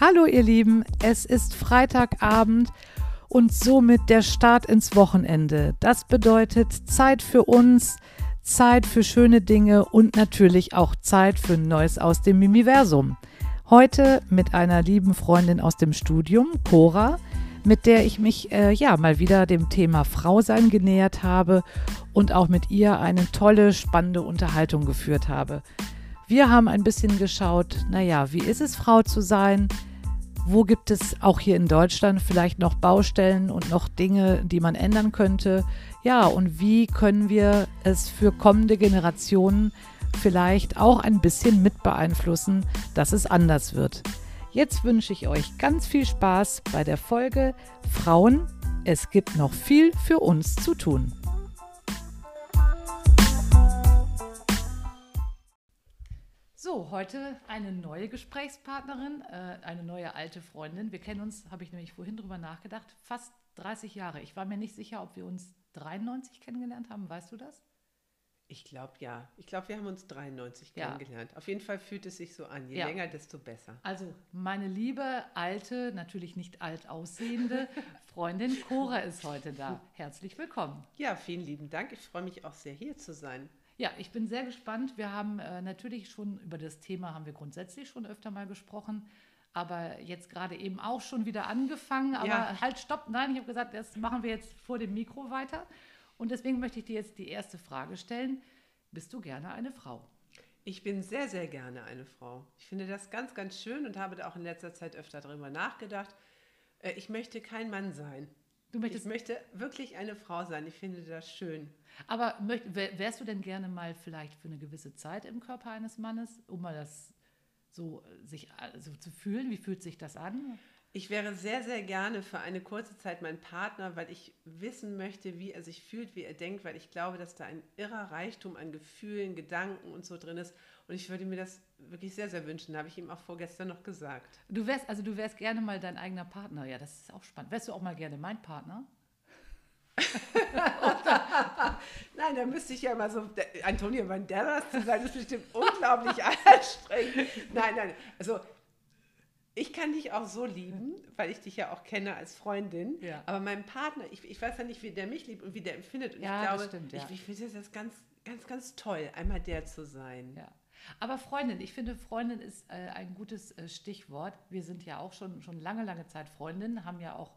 Hallo ihr Lieben, es ist Freitagabend und somit der Start ins Wochenende. Das bedeutet Zeit für uns, Zeit für schöne Dinge und natürlich auch Zeit für Neues aus dem Mimiversum. Heute mit einer lieben Freundin aus dem Studium, Cora, mit der ich mich äh, ja mal wieder dem Thema Frausein genähert habe und auch mit ihr eine tolle, spannende Unterhaltung geführt habe. Wir haben ein bisschen geschaut, naja, wie ist es, Frau zu sein? Wo gibt es auch hier in Deutschland vielleicht noch Baustellen und noch Dinge, die man ändern könnte? Ja, und wie können wir es für kommende Generationen vielleicht auch ein bisschen mit beeinflussen, dass es anders wird? Jetzt wünsche ich euch ganz viel Spaß bei der Folge Frauen. Es gibt noch viel für uns zu tun. So, heute eine neue Gesprächspartnerin, äh, eine neue alte Freundin. Wir kennen uns, habe ich nämlich vorhin drüber nachgedacht, fast 30 Jahre. Ich war mir nicht sicher, ob wir uns 93 kennengelernt haben. Weißt du das? Ich glaube ja. Ich glaube, wir haben uns 93 Ja. kennengelernt. Auf jeden Fall fühlt es sich so an. Je Ja. länger, desto besser. Also, meine liebe, alte, natürlich nicht alt aussehende Freundin Cora ist heute da. Herzlich willkommen. Ja, vielen lieben Dank. Ich freue mich auch sehr, hier zu sein. Ja, ich bin sehr gespannt. Wir haben äh, natürlich schon über das Thema haben wir grundsätzlich schon öfter mal gesprochen, aber jetzt gerade eben auch schon wieder angefangen. Aber Ja. halt, stopp, nein, ich habe gesagt, das machen wir jetzt vor dem Mikro weiter. Und deswegen möchte ich dir jetzt die erste Frage stellen. Bist du gerne eine Frau? Ich bin sehr, sehr gerne eine Frau. Ich finde das ganz, ganz schön und habe da auch in letzter Zeit öfter darüber nachgedacht. Äh, Ich möchte kein Mann sein. Du möchtest, Ich möchte wirklich eine Frau sein. Ich finde das schön. aber wärst du denn gerne mal vielleicht für eine gewisse Zeit im Körper eines Mannes, um mal das so sich so zu fühlen? Wie fühlt sich das an? Ich wäre sehr, sehr gerne für eine kurze Zeit mein Partner, weil ich wissen möchte, wie er sich fühlt, wie er denkt, weil ich glaube, dass da ein irrer Reichtum an Gefühlen, Gedanken und so drin ist. Und ich würde mir das wirklich sehr, sehr wünschen. Habe ich ihm auch vorgestern noch gesagt. Du wärst, also du wärst gerne mal dein eigener Partner. Ja, das ist auch spannend. Wärst du auch mal gerne mein Partner? Nein, da müsste ich ja mal so, Antonio Banderas zu sein, ist bestimmt unglaublich anstrengend. Nein, nein, also ich kann dich auch so lieben, weil ich dich ja auch kenne als Freundin. Ja. Aber mein Partner, ich, ich weiß ja nicht, wie der mich liebt und wie der empfindet. Und Ja, ich das glaube, stimmt, ja. ich, ich finde das ganz, ganz, ganz toll, einmal der zu sein. Ja. Aber Freundin, ich finde, Freundin ist äh, ein gutes äh, Stichwort. Wir sind ja auch schon, schon lange, lange Zeit Freundinnen, haben ja auch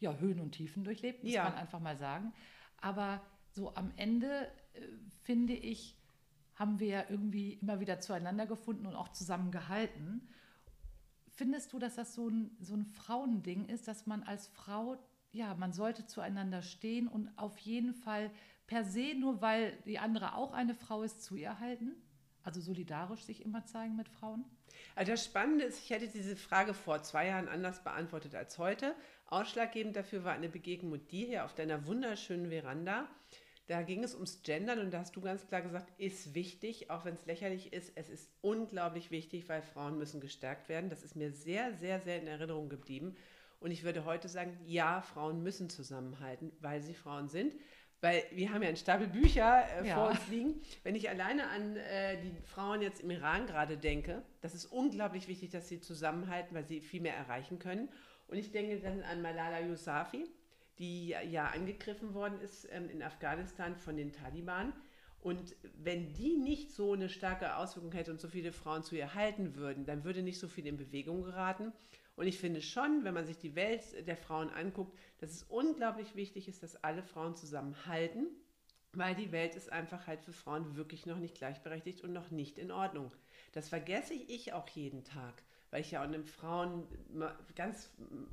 ja, Höhen und Tiefen durchlebt, muss Ja. man einfach mal sagen. Aber so am Ende, äh, finde ich, haben wir ja irgendwie immer wieder zueinander gefunden und auch zusammen gehalten. Findest du, dass das so ein, so ein Frauending ist, dass man als Frau, ja, man sollte zueinander stehen und auf jeden Fall per se, nur weil die andere auch eine Frau ist, zu ihr halten? Also solidarisch sich immer zeigen mit Frauen? Also das Spannende ist, ich hätte diese Frage vor zwei Jahren anders beantwortet als heute. Ausschlaggebend dafür war eine Begegnung mit dir hier auf deiner wunderschönen Veranda. Da ging es ums Gendern und da hast du ganz klar gesagt, ist wichtig, auch wenn es lächerlich ist. Es ist unglaublich wichtig, weil Frauen müssen gestärkt werden. Das ist mir sehr, sehr, sehr in Erinnerung geblieben. Und ich würde heute sagen, ja, Frauen müssen zusammenhalten, weil sie Frauen sind. Weil wir haben ja einen Stapel Bücher äh, Ja. vor uns liegen. Wenn ich alleine an äh, die Frauen jetzt im Iran gerade denke, das ist unglaublich wichtig, dass sie zusammenhalten, weil sie viel mehr erreichen können. Und ich denke dann an Malala Yousafzai, die ja angegriffen worden ist ähm, in Afghanistan von den Taliban. Und wenn die nicht so eine starke Auswirkung hätte und so viele Frauen zu ihr halten würden, dann würde nicht so viel in Bewegung geraten. Und ich finde schon, wenn man sich die Welt der Frauen anguckt, dass es unglaublich wichtig ist, dass alle Frauen zusammenhalten, weil die Welt ist einfach halt für Frauen wirklich noch nicht gleichberechtigt und noch nicht in Ordnung. Das vergesse ich auch jeden Tag, weil ich ja in einem Frauen, ganz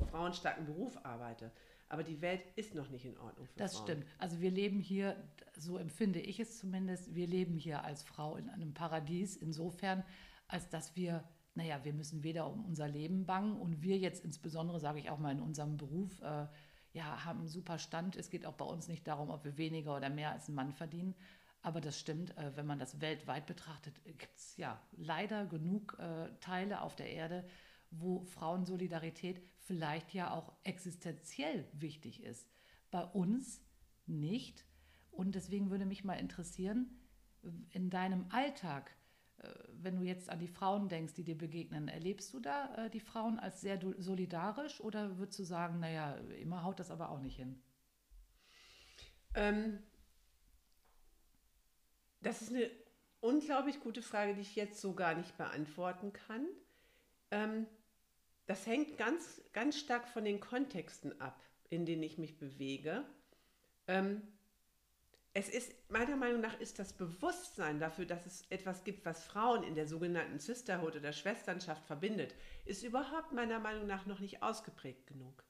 frauenstarken Beruf arbeite. Aber die Welt ist noch nicht in Ordnung für Das Frauen. stimmt. Also wir leben hier, so empfinde ich es zumindest, wir leben hier als Frau in einem Paradies, insofern, als dass wir, naja, wir müssen weder um unser Leben bangen und wir jetzt insbesondere, sage ich auch mal, in unserem Beruf, äh, ja, haben einen super Stand. Es geht auch bei uns nicht darum, ob wir weniger oder mehr als ein Mann verdienen. Aber das stimmt, äh, wenn man das weltweit betrachtet, gibt es ja leider genug äh, Teile auf der Erde, wo Frauensolidarität vielleicht ja auch existenziell wichtig ist. Bei uns nicht. Und deswegen würde mich mal interessieren, in deinem Alltag, äh, wenn du jetzt an die Frauen denkst, die dir begegnen, erlebst du da äh, die Frauen als sehr solidarisch oder würdest du sagen, naja, immer haut das aber auch nicht hin? Ähm, das ist eine unglaublich gute Frage, die ich jetzt so gar nicht beantworten kann. Ähm, das hängt ganz, ganz stark von den Kontexten ab, in denen ich mich bewege. Ähm, es ist, meiner Meinung nach, ist das Bewusstsein dafür, dass es etwas gibt, was Frauen in der sogenannten Sisterhood oder Schwesternschaft verbindet, ist überhaupt meiner Meinung nach noch nicht ausgeprägt genug.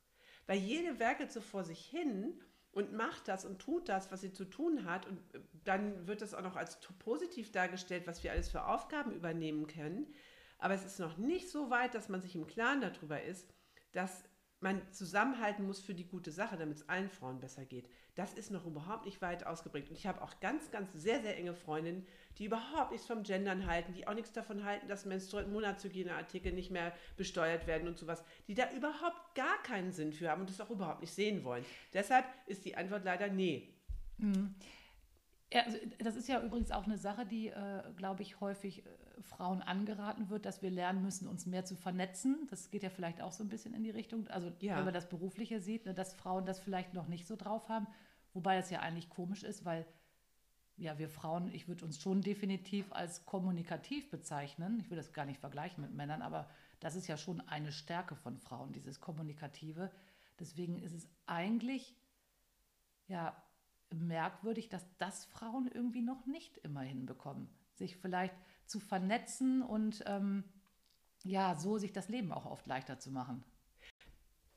Weil jede werkelt so vor sich hin und macht das und tut das, was sie zu tun hat. Und äh, dann wird das auch noch als positiv dargestellt, was wir alles für Aufgaben übernehmen können. Aber es ist noch nicht so weit, dass man sich im Klaren darüber ist, dass man zusammenhalten muss für die gute Sache, damit es allen Frauen besser geht. Das ist noch überhaupt nicht weit ausgeprägt. Und ich habe auch ganz, ganz sehr, sehr enge Freundinnen, die überhaupt nichts vom Gendern halten, die auch nichts davon halten, dass Monatshygieneartikel nicht mehr besteuert werden und sowas, die da überhaupt gar keinen Sinn für haben und das auch überhaupt nicht sehen wollen. Deshalb ist die Antwort leider nee. Mhm. Ja, also das ist ja übrigens auch eine Sache, die, äh, glaube ich, häufig äh, Frauen angeraten wird, dass wir lernen müssen, uns mehr zu vernetzen. Das geht ja vielleicht auch so ein bisschen in die Richtung. Also ja. wenn man das Berufliche sieht, ne, dass Frauen das vielleicht noch nicht so drauf haben. Wobei das ja eigentlich komisch ist, weil ja, wir Frauen, ich würde uns schon definitiv als kommunikativ bezeichnen. Ich will das gar nicht vergleichen mit Männern, aber das ist ja schon eine Stärke von Frauen, dieses Kommunikative. Deswegen ist es eigentlich ja merkwürdig, dass das Frauen irgendwie noch nicht immer hinbekommen. Sich vielleicht zu vernetzen und ähm, ja, so sich das Leben auch oft leichter zu machen.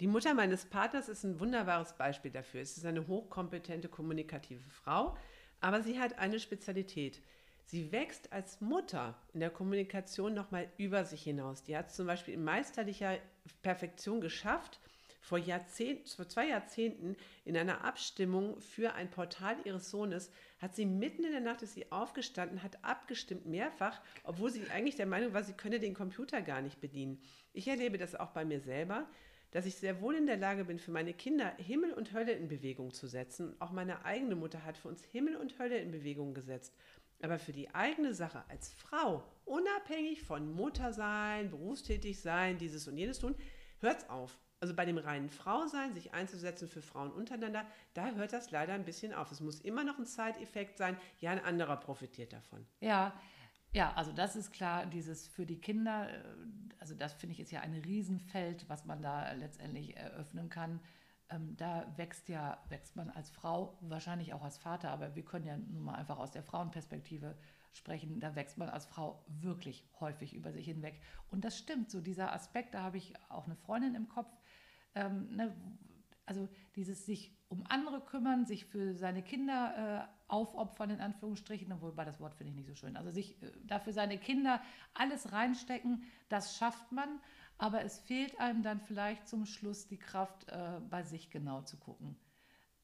Die Mutter meines Partners ist ein wunderbares Beispiel dafür. Es ist eine hochkompetente kommunikative Frau, aber sie hat eine Spezialität. Sie wächst als Mutter in der Kommunikation nochmal über sich hinaus. Die hat es zum Beispiel in meisterlicher Perfektion geschafft, vor, Jahrzehnt, vor zwei Jahrzehnten in einer Abstimmung für ein Portal ihres Sohnes hat sie mitten in der Nacht ist sie aufgestanden, hat abgestimmt mehrfach, obwohl sie eigentlich der Meinung war, sie könne den Computer gar nicht bedienen. Ich erlebe das auch bei mir selber, dass ich sehr wohl in der Lage bin, für meine Kinder Himmel und Hölle in Bewegung zu setzen. Auch meine eigene Mutter hat für uns Himmel und Hölle in Bewegung gesetzt. Aber für die eigene Sache als Frau, unabhängig von Muttersein, berufstätig sein, dieses und jenes tun, hört's auf also bei dem reinen Frausein, sich einzusetzen für Frauen untereinander, da hört das leider ein bisschen auf. Es muss immer noch ein Zeiteffekt sein. Ja, ein anderer profitiert davon. Ja, ja, also das ist klar, dieses für die Kinder, äh, also das finde ich ist ja ein Riesenfeld, was man da letztendlich eröffnen kann. Ähm, da wächst ja, wächst man als Frau, wahrscheinlich auch als Vater, aber wir können ja nun mal einfach aus der Frauenperspektive sprechen, da wächst man als Frau wirklich häufig über sich hinweg. Und das stimmt, so dieser Aspekt, da habe ich auch eine Freundin im Kopf, ähm, ne, also dieses sich um andere kümmern, sich für seine Kinder äh, aufopfern, in Anführungsstrichen, wobei das Wort finde ich nicht so schön. Also sich äh, dafür seine Kinder alles reinstecken, das schafft man, aber es fehlt einem dann vielleicht zum Schluss die Kraft, äh, bei sich genau zu gucken.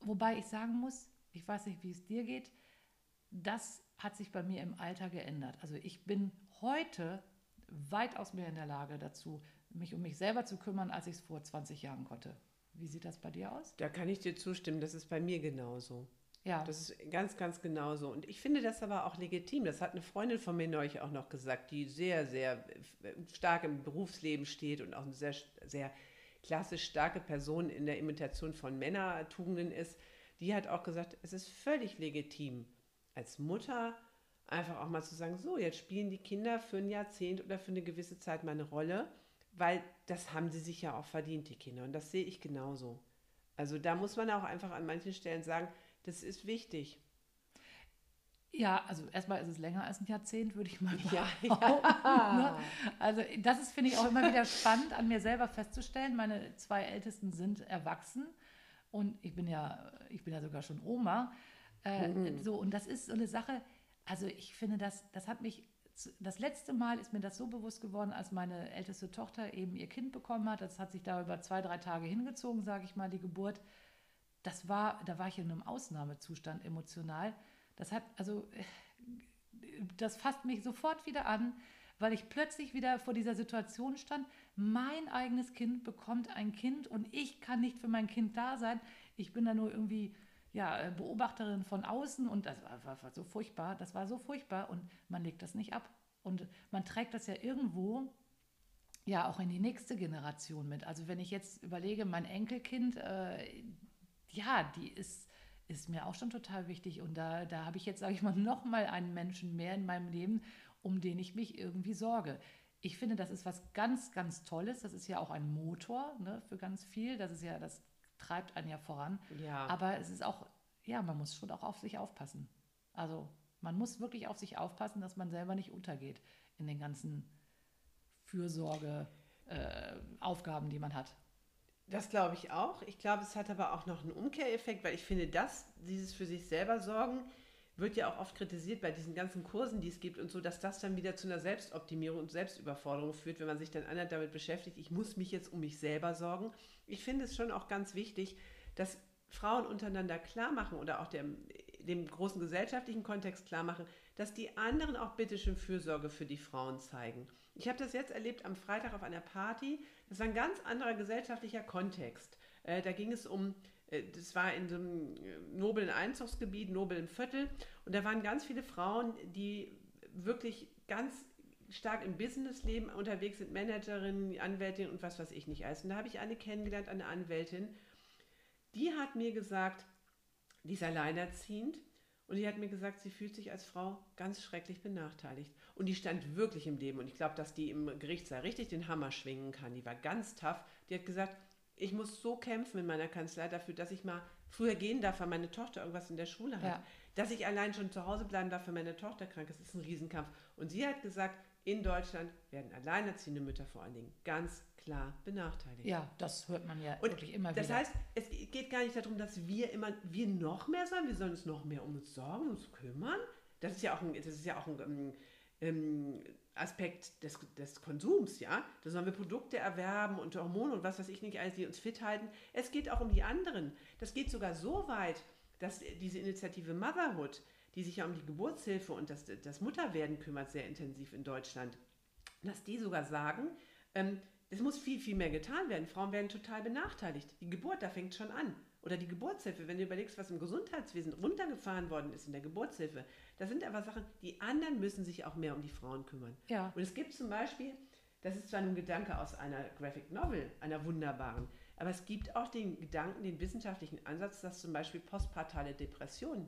Wobei ich sagen muss, ich weiß nicht, wie es dir geht, das hat sich bei mir im Alter geändert. Also ich bin heute weitaus mehr in der Lage dazu, mich um mich selber zu kümmern, als ich es vor 20 Jahren konnte. Wie sieht das bei dir aus? Da kann ich dir zustimmen, das ist bei mir genauso. Ja. Das ist ganz, ganz genauso. Und ich finde das aber auch legitim. Das hat eine Freundin von mir neulich auch noch gesagt, die sehr, sehr stark im Berufsleben steht und auch eine sehr, sehr klassisch starke Person in der Imitation von Männertugenden ist. Die hat auch gesagt, es ist völlig legitim, als Mutter einfach auch mal zu sagen, so, jetzt spielen die Kinder für ein Jahrzehnt oder für eine gewisse Zeit mal eine Rolle weil das haben sie sich ja auch verdient, die Kinder. Und das sehe ich genauso. Also da muss man auch einfach an manchen Stellen sagen, das ist wichtig. Ja, also erstmal ist es länger als ein Jahrzehnt, würde ich mal sagen. Ja, ja. Ne? Also das ist, finde ich, auch immer wieder spannend, an mir selber festzustellen. Meine zwei Ältesten sind erwachsen und ich bin ja, ich bin ja sogar schon Oma. Äh, mhm. So, und das ist so eine Sache, also ich finde, das, das hat mich das letzte Mal ist mir das so bewusst geworden, als meine älteste Tochter eben ihr Kind bekommen hat. Das hat sich da über zwei, drei Tage hingezogen, sage ich mal, die Geburt. Das war, da war ich in einem Ausnahmezustand emotional. Das hat, also, das fasst mich sofort wieder an, weil ich plötzlich wieder vor dieser Situation stand. Mein eigenes Kind bekommt ein Kind und ich kann nicht für mein Kind da sein. Ich bin da nur irgendwie ja, äh, Beobachterin von außen und das war, war, war, so furchtbar, das war so furchtbar und man legt das nicht ab. Und man trägt das ja irgendwo ja auch in die nächste Generation mit. Also wenn ich jetzt überlege, mein Enkelkind, äh, ja, die ist, ist mir auch schon total wichtig. Und da, da habe ich jetzt, sage ich mal, noch mal einen Menschen mehr in meinem Leben, um den ich mich irgendwie sorge. Ich finde, das ist was ganz, ganz Tolles. Das ist ja auch ein Motor ne, für ganz viel. Das ist ja, das treibt einen ja voran. Ja. Aber es ist auch, ja, man muss schon auch auf sich aufpassen. Also man muss wirklich auf sich aufpassen, dass man selber nicht untergeht in den ganzen Fürsorgeaufgaben, äh, die man hat. Das glaube ich auch. Ich glaube, es hat aber auch noch einen Umkehreffekt, weil ich finde, dass dieses für sich selber sorgen wird ja auch oft kritisiert bei diesen ganzen Kursen, die es gibt und so, dass das dann wieder zu einer Selbstoptimierung und Selbstüberforderung führt, wenn man sich dann anderen damit beschäftigt, ich muss mich jetzt um mich selber sorgen. Ich finde es schon auch ganz wichtig, dass Frauen untereinander klar machen oder auch dem, dem großen gesellschaftlichen Kontext klar machen, dass die anderen auch bitteschön Fürsorge für die Frauen zeigen. Ich habe das jetzt erlebt am Freitag auf einer Party. Das war ein ganz anderer gesellschaftlicher Kontext. Äh, da ging es um äh, das war in so einem äh, noblen Einzugsgebiet, noblen Viertel. Und da waren ganz viele Frauen, die wirklich ganz stark im Businessleben unterwegs sind, Managerinnen, Anwältin und was weiß ich nicht alles. Und da habe ich eine kennengelernt, eine Anwältin, die hat mir gesagt, die ist alleinerziehend und die hat mir gesagt, sie fühlt sich als Frau ganz schrecklich benachteiligt. Und die stand wirklich im Leben und ich glaube, dass die im Gerichtssaal richtig den Hammer schwingen kann. Die war ganz tough. Die hat gesagt, ich muss so kämpfen in meiner Kanzlei dafür, dass ich mal früher gehen darf, weil meine Tochter irgendwas in der Schule hat. Ja. Dass ich allein schon zu Hause bleiben darf, wenn meine Tochter krank ist, ist ein Riesenkampf. Und sie hat gesagt, in Deutschland werden alleinerziehende Mütter vor allen Dingen ganz klar benachteiligt. Ja, das hört man ja und wirklich immer das wieder. Das heißt, es geht gar nicht darum, dass wir immer, wir noch mehr sollen, wir sollen uns noch mehr um uns sorgen, uns kümmern. Das ist ja auch ein, das ist ja auch ein, ähm, ähm, Aspekt des, des Konsums, ja. Da sollen wir Produkte erwerben und Hormone und was weiß ich nicht, alles, die uns fit halten. Es geht auch um die anderen. Das geht sogar so weit, dass diese Initiative Motherhood, die sich ja um die Geburtshilfe und das, das Mutterwerden kümmert, sehr intensiv in Deutschland, dass die sogar sagen, ähm, es muss viel, viel mehr getan werden. Frauen werden total benachteiligt. Die Geburt, da fängt schon an. Oder die Geburtshilfe, wenn du überlegst, was im Gesundheitswesen runtergefahren worden ist in der Geburtshilfe. Das sind aber Sachen, die anderen müssen sich auch mehr um die Frauen kümmern. Ja. Und es gibt zum Beispiel, das ist zwar ein Gedanke aus einer Graphic Novel, einer wunderbaren, aber es gibt auch den Gedanken, den wissenschaftlichen Ansatz, dass zum Beispiel postpartale Depressionen,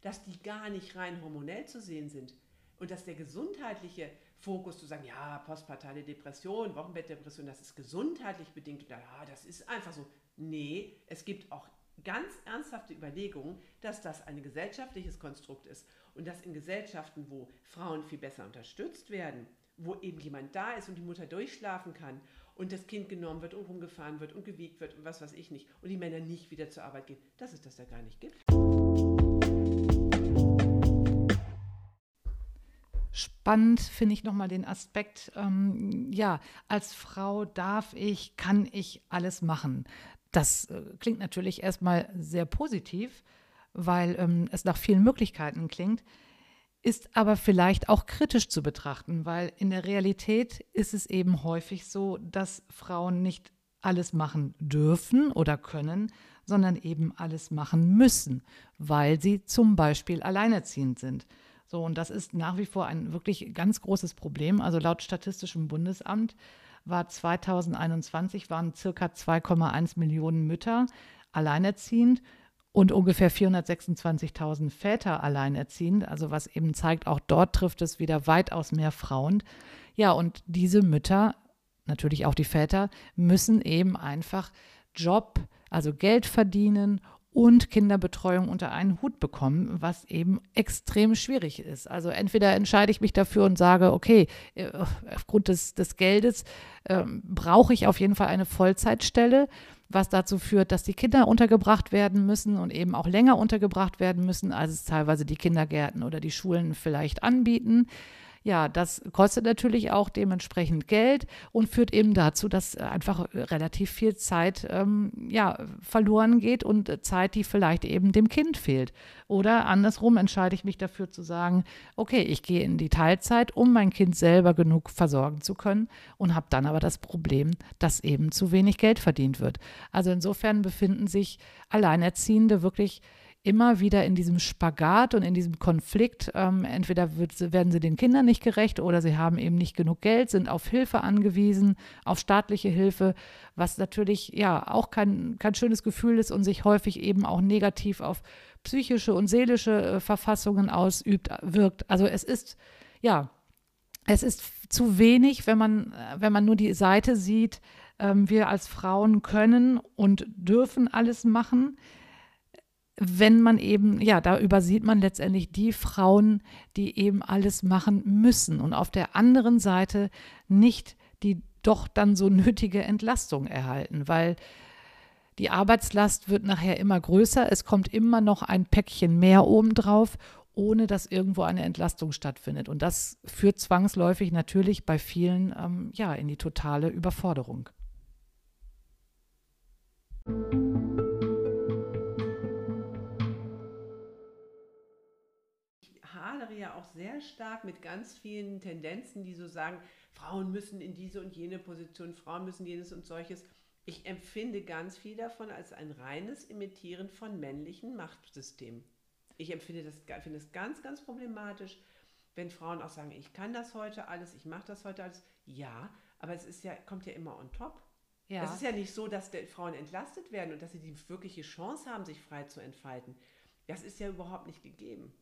dass die gar nicht rein hormonell zu sehen sind und dass der gesundheitliche Fokus zu sagen, ja, postpartale Depression, Wochenbettdepression, das ist gesundheitlich bedingt ja, das ist einfach so. Nee, es gibt auch ganz ernsthafte Überlegungen, dass das ein gesellschaftliches Konstrukt ist und dass in Gesellschaften, wo Frauen viel besser unterstützt werden, wo eben jemand da ist und die Mutter durchschlafen kann und das Kind genommen wird und rumgefahren wird und gewiegt wird und was weiß ich nicht und die Männer nicht wieder zur Arbeit gehen, dass es das da gar nicht gibt. Spannend finde ich nochmal den Aspekt, ähm, ja, als Frau darf ich, kann ich alles machen. Das äh, klingt natürlich erstmal sehr positiv, weil ähm, es nach vielen Möglichkeiten klingt, ist aber vielleicht auch kritisch zu betrachten, weil in der Realität ist es eben häufig so, dass Frauen nicht alles machen dürfen oder können, sondern eben alles machen müssen, weil sie zum Beispiel alleinerziehend sind. So, und das ist nach wie vor ein wirklich ganz großes Problem. Also laut Statistischem Bundesamt war 2021 waren circa 2,1 Millionen Mütter alleinerziehend und ungefähr 426.000 Väter alleinerziehend. Also was eben zeigt, auch dort trifft es wieder weitaus mehr Frauen. Ja, und diese Mütter, natürlich auch die Väter, müssen eben einfach Job, also Geld verdienen und Kinderbetreuung unter einen Hut bekommen, was eben extrem schwierig ist. Also entweder entscheide ich mich dafür und sage, okay, äh, aufgrund des, des Geldes äh, brauche ich auf jeden Fall eine Vollzeitstelle, was dazu führt, dass die Kinder untergebracht werden müssen und eben auch länger untergebracht werden müssen, als es teilweise die Kindergärten oder die Schulen vielleicht anbieten. Ja, das kostet natürlich auch dementsprechend Geld und führt eben dazu, dass einfach relativ viel Zeit ähm, ja, verloren geht und Zeit, die vielleicht eben dem Kind fehlt. Oder andersrum entscheide ich mich dafür zu sagen, okay, ich gehe in die Teilzeit, um mein Kind selber genug versorgen zu können und habe dann aber das Problem, dass eben zu wenig Geld verdient wird. Also insofern befinden sich Alleinerziehende wirklich immer wieder in diesem Spagat und in diesem Konflikt. Ähm, entweder wird, werden sie den Kindern nicht gerecht oder sie haben eben nicht genug Geld, sind auf Hilfe angewiesen, auf staatliche Hilfe, was natürlich ja auch kein, kein schönes Gefühl ist und sich häufig eben auch negativ auf psychische und seelische äh, Verfassungen ausübt, wirkt. Also es ist, ja, es ist zu wenig, wenn man, äh, wenn man nur die Seite sieht, ähm, wir als Frauen können und dürfen alles machen wenn man eben, ja, da übersieht man letztendlich die Frauen, die eben alles machen müssen und auf der anderen Seite nicht die doch dann so nötige Entlastung erhalten, weil die Arbeitslast wird nachher immer größer, es kommt immer noch ein Päckchen mehr obendrauf, ohne dass irgendwo eine Entlastung stattfindet. Und das führt zwangsläufig natürlich bei vielen ähm, ja, in die totale Überforderung. hadere ja auch sehr stark mit ganz vielen Tendenzen, die so sagen, Frauen müssen in diese und jene Position, Frauen müssen jenes und solches. Ich empfinde ganz viel davon als ein reines Imitieren von männlichen Machtsystemen. Ich empfinde das, finde es ganz, ganz problematisch, wenn Frauen auch sagen, ich kann das heute alles, ich mache das heute alles. Ja, aber es ist ja, kommt ja immer on top. Ja. Es ist ja nicht so, dass Frauen entlastet werden und dass sie die wirkliche Chance haben, sich frei zu entfalten. Das ist ja überhaupt nicht gegeben.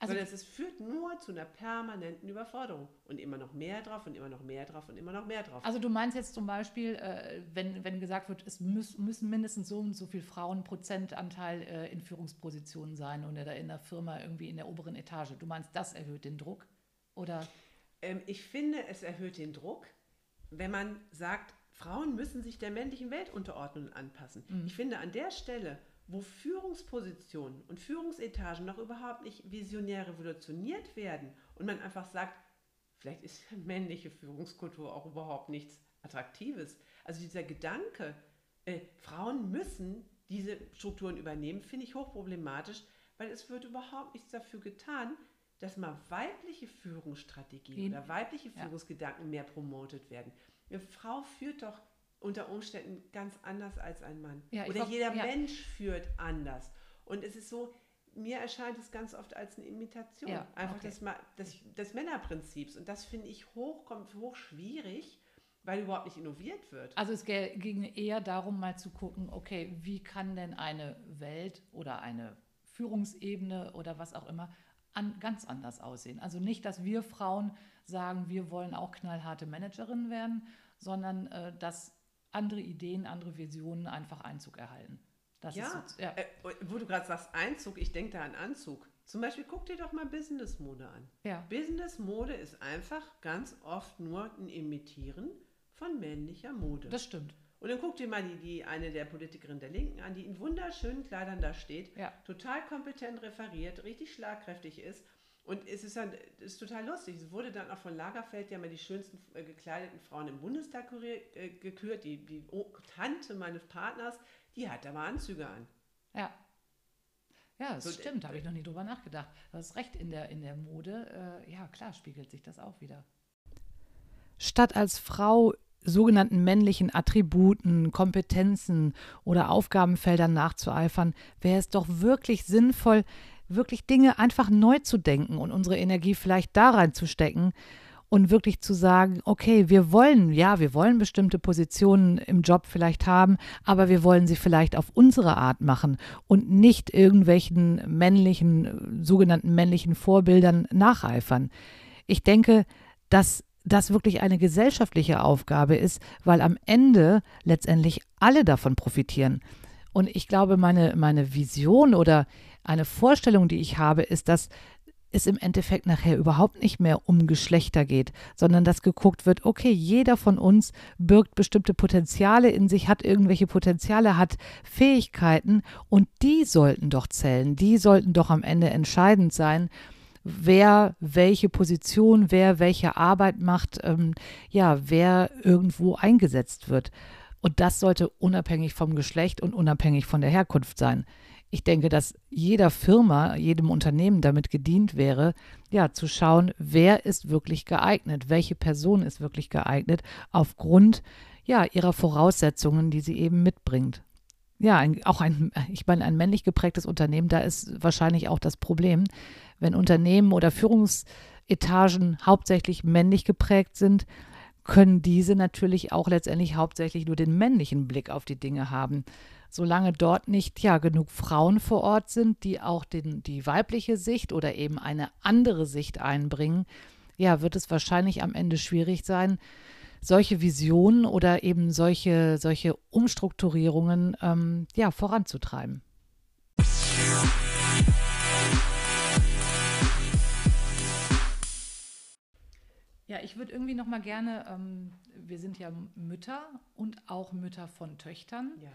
Also Sondern es führt nur zu einer permanenten Überforderung und immer noch mehr drauf und immer noch mehr drauf und immer noch mehr drauf. Also du meinst jetzt zum Beispiel, äh, wenn, wenn gesagt wird, es müß, müssen mindestens so und so viel Frauen Prozentanteil äh, in Führungspositionen sein oder in der Firma irgendwie in der oberen Etage. Du meinst, das erhöht den Druck? Oder? Ähm, ich finde, es erhöht den Druck, wenn man sagt, Frauen müssen sich der männlichen Welt unterordnen und anpassen. Mhm. Ich finde, an der Stelle wo Führungspositionen und Führungsetagen noch überhaupt nicht visionär revolutioniert werden und man einfach sagt, vielleicht ist männliche Führungskultur auch überhaupt nichts Attraktives. Also dieser Gedanke, äh, Frauen müssen diese Strukturen übernehmen, finde ich hochproblematisch, weil es wird überhaupt nichts dafür getan, dass mal weibliche Führungsstrategien oder weibliche Führungsgedanken ja. mehr promotet werden. Eine Frau führt doch unter Umständen ganz anders als ein Mann. Ja, Oder glaub, jeder ja. Mensch führt anders. Und es ist so, mir erscheint es ganz oft als eine Imitation. Ja, Einfach okay. des, des, des, Männerprinzips. Und das finde ich hoch, hoch schwierig, weil überhaupt nicht innoviert wird. Also es ging eher darum, mal zu gucken, okay, wie kann denn eine Welt oder eine Führungsebene oder was auch immer an, ganz anders aussehen. Also nicht, dass wir Frauen sagen, wir wollen auch knallharte Managerinnen werden, sondern äh, dass andere Ideen, andere Visionen einfach Einzug erhalten. Das ja, so, ja. Äh, wo du gerade sagst Einzug, ich denke da an Anzug. Zum Beispiel guck dir doch mal Business-Mode an. Ja. Business-Mode ist einfach ganz oft nur ein Imitieren von männlicher Mode. Das stimmt. Und dann guck dir mal die, die eine der Politikerinnen der Linken an, die in wunderschönen Kleidern da steht, ja. total kompetent referiert, richtig schlagkräftig ist und es ist, dann, ist total lustig. Es wurde dann auch von Lagerfeld ja mal die schönsten äh, gekleideten Frauen im Bundestag äh, gekürt. Die, die Tante meines Partners, die hat da mal Anzüge an. Ja. Ja, das so, stimmt, habe ich noch nie drüber nachgedacht. Du hast recht, in der, in der Mode, äh, ja klar, spiegelt sich das auch wieder. Statt als Frau sogenannten männlichen Attributen, Kompetenzen oder Aufgabenfeldern nachzueifern, wäre es doch wirklich sinnvoll, wirklich Dinge einfach neu zu denken und unsere Energie vielleicht da reinzustecken und wirklich zu sagen, okay, wir wollen, ja, wir wollen bestimmte Positionen im Job vielleicht haben, aber wir wollen sie vielleicht auf unsere Art machen und nicht irgendwelchen männlichen, sogenannten männlichen Vorbildern nacheifern. Ich denke, dass das wirklich eine gesellschaftliche Aufgabe ist, weil am Ende letztendlich alle davon profitieren. Und ich glaube, meine, meine Vision oder eine Vorstellung, die ich habe, ist, dass es im Endeffekt nachher überhaupt nicht mehr um Geschlechter geht, sondern dass geguckt wird, okay, jeder von uns birgt bestimmte Potenziale in sich, hat irgendwelche Potenziale, hat Fähigkeiten und die sollten doch zählen, die sollten doch am Ende entscheidend sein, wer welche Position, wer welche Arbeit macht, ähm, ja, wer irgendwo eingesetzt wird. Und das sollte unabhängig vom Geschlecht und unabhängig von der Herkunft sein ich denke, dass jeder Firma, jedem Unternehmen damit gedient wäre, ja, zu schauen, wer ist wirklich geeignet, welche Person ist wirklich geeignet, aufgrund ja, ihrer Voraussetzungen, die sie eben mitbringt. ja, ein, auch ein, ich meine, ein männlich geprägtes Unternehmen, da ist wahrscheinlich auch das Problem, wenn Unternehmen oder Führungsetagen hauptsächlich männlich geprägt sind, können diese natürlich auch letztendlich hauptsächlich nur den männlichen Blick auf die Dinge haben. Solange dort nicht ja genug Frauen vor Ort sind, die auch den, die weibliche Sicht oder eben eine andere Sicht einbringen, ja, wird es wahrscheinlich am Ende schwierig sein, solche Visionen oder eben solche, solche Umstrukturierungen ähm, ja, voranzutreiben. Ja, ich würde irgendwie noch mal gerne, ähm, wir sind ja Mütter und auch Mütter von Töchtern. Ja.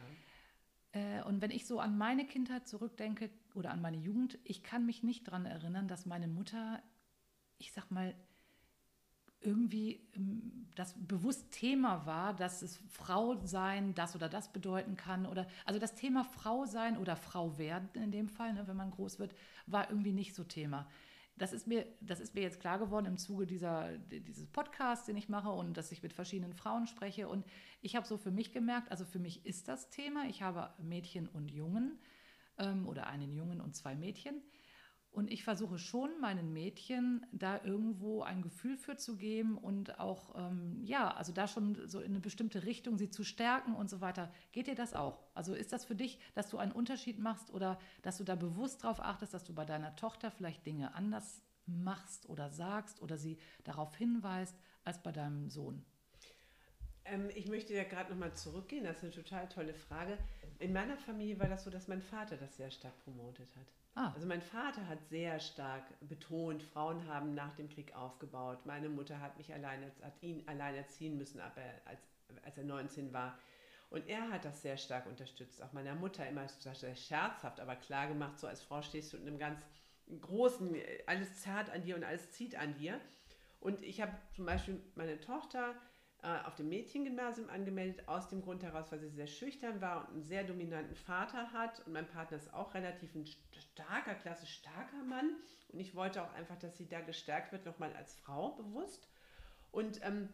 Äh, und wenn ich so an meine Kindheit zurückdenke oder an meine Jugend, ich kann mich nicht daran erinnern, dass meine Mutter, ich sag mal, irgendwie ähm, das bewusst Thema war, dass es Frau sein das oder das bedeuten kann oder also das Thema Frau sein oder Frau werden in dem Fall, ne, wenn man groß wird, war irgendwie nicht so Thema. Das ist mir, das ist mir jetzt klar geworden im Zuge dieser, dieses Podcasts, den ich mache und dass ich mit verschiedenen Frauen spreche. Und ich habe so für mich gemerkt, also für mich ist das Thema. Ich habe Mädchen und Jungen ähm, oder einen Jungen und zwei Mädchen. Und ich versuche schon meinen Mädchen da irgendwo ein Gefühl für zu geben und auch, ähm, ja, also da schon so in eine bestimmte Richtung sie zu stärken und so weiter. Geht dir das auch? Also ist das für dich, dass du einen Unterschied machst oder dass du da bewusst darauf achtest, dass du bei deiner Tochter vielleicht Dinge anders machst oder sagst oder sie darauf hinweist als bei deinem Sohn? Ähm, ich möchte ja gerade nochmal zurückgehen, das ist eine total tolle Frage. In meiner Familie war das so, dass mein Vater das sehr stark promotet hat. Ah. Also mein Vater hat sehr stark betont, Frauen haben nach dem Krieg aufgebaut. Meine Mutter hat mich alleine, hat ihn allein erziehen müssen, als, als er 19 war. Und er hat das sehr stark unterstützt. Auch meiner Mutter immer sehr scherzhaft, aber klar gemacht, so als Frau stehst du in einem ganz großen, alles zerrt an dir und alles zieht an dir. Und ich habe zum Beispiel meine Tochter äh, auf dem Mädchengymnasium angemeldet, aus dem Grund heraus, weil sie sehr schüchtern war und einen sehr dominanten Vater hat. Und mein Partner ist auch relativ ein starker, klassisch starker Mann. Und ich wollte auch einfach, dass sie da gestärkt wird, nochmal als Frau bewusst. Und ähm,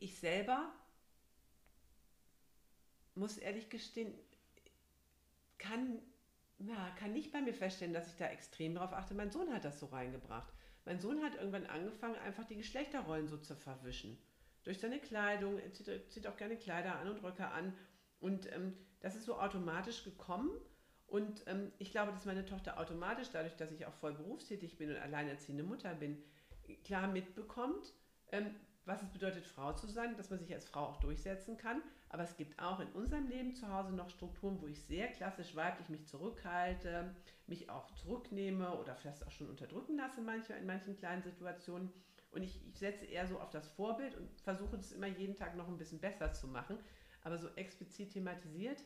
ich selber muss ehrlich gestehen, kann, na, kann nicht bei mir feststellen, dass ich da extrem darauf achte. Mein Sohn hat das so reingebracht. Mein Sohn hat irgendwann angefangen, einfach die Geschlechterrollen so zu verwischen durch seine Kleidung, er zieht, zieht, auch gerne Kleider an und Röcke an. Und ähm, das ist so automatisch gekommen. Und ähm, ich glaube, dass meine Tochter automatisch, dadurch, dass ich auch voll berufstätig bin und alleinerziehende Mutter bin, klar mitbekommt, ähm, was es bedeutet, Frau zu sein, dass man sich als Frau auch durchsetzen kann. Aber es gibt auch in unserem Leben zu Hause noch Strukturen, wo ich sehr klassisch weiblich mich zurückhalte, mich auch zurücknehme oder vielleicht auch schon unterdrücken lasse manchmal in manchen kleinen Situationen. Und ich, ich setze eher so auf das Vorbild und versuche das immer jeden Tag noch ein bisschen besser zu machen. Aber so explizit thematisiert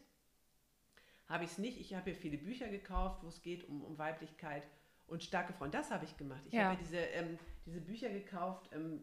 habe ich es nicht. Ich habe hier viele Bücher gekauft, wo es geht um, um Weiblichkeit und starke Frauen. Das habe ich gemacht. Ich ja. habe ja diese, ähm, diese Bücher gekauft, ähm,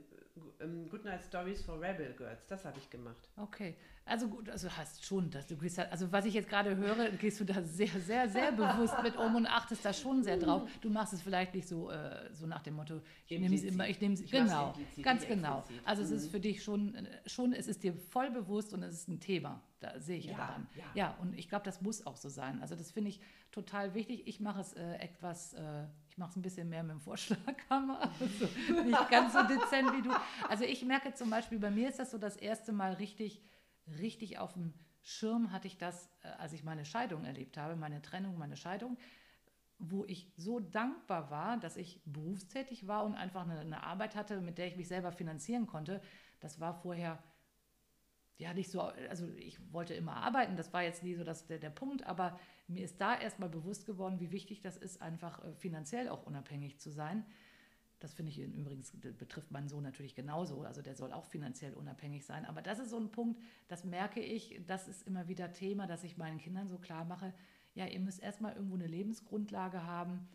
ähm, Goodnight Stories for Rebel Girls. Das habe ich gemacht. Okay. Also gut, also hast schon, dass du gehst, also was ich jetzt gerade höre, gehst du da sehr, sehr, sehr bewusst mit um und achtest da schon sehr drauf. Du machst es vielleicht nicht so, äh, so nach dem Motto, ich nehme es immer, ich nehme es, genau, ganz genau. Also mhm. es ist mhm. für dich schon, schon, es ist dir voll bewusst und es ist ein Thema. Da sehe ich ja, daran. Ja. ja, und ich glaube, das muss auch so sein. Also das finde ich total wichtig. Ich mache es äh, etwas, äh, ich mache es ein bisschen mehr mit dem Vorschlaghammer, also nicht ganz so dezent wie du. Also ich merke zum Beispiel, bei mir ist das so das erste Mal richtig richtig auf dem Schirm hatte ich das, äh, als ich meine Scheidung erlebt habe, meine Trennung, meine Scheidung, wo ich so dankbar war, dass ich berufstätig war und einfach eine, eine Arbeit hatte, mit der ich mich selber finanzieren konnte. Das war vorher ja nicht so, also ich wollte immer arbeiten, das war jetzt nie so das, der, der Punkt, aber mir ist da erstmal bewusst geworden, wie wichtig das ist, einfach äh, finanziell auch unabhängig zu sein. Das finde ich übrigens, betrifft meinen Sohn natürlich genauso. Also der soll auch finanziell unabhängig sein. Aber das ist so ein Punkt, das merke ich, das ist immer wieder Thema, dass ich meinen Kindern so klar mache, ja, ihr müsst erstmal irgendwo eine Lebensgrundlage haben,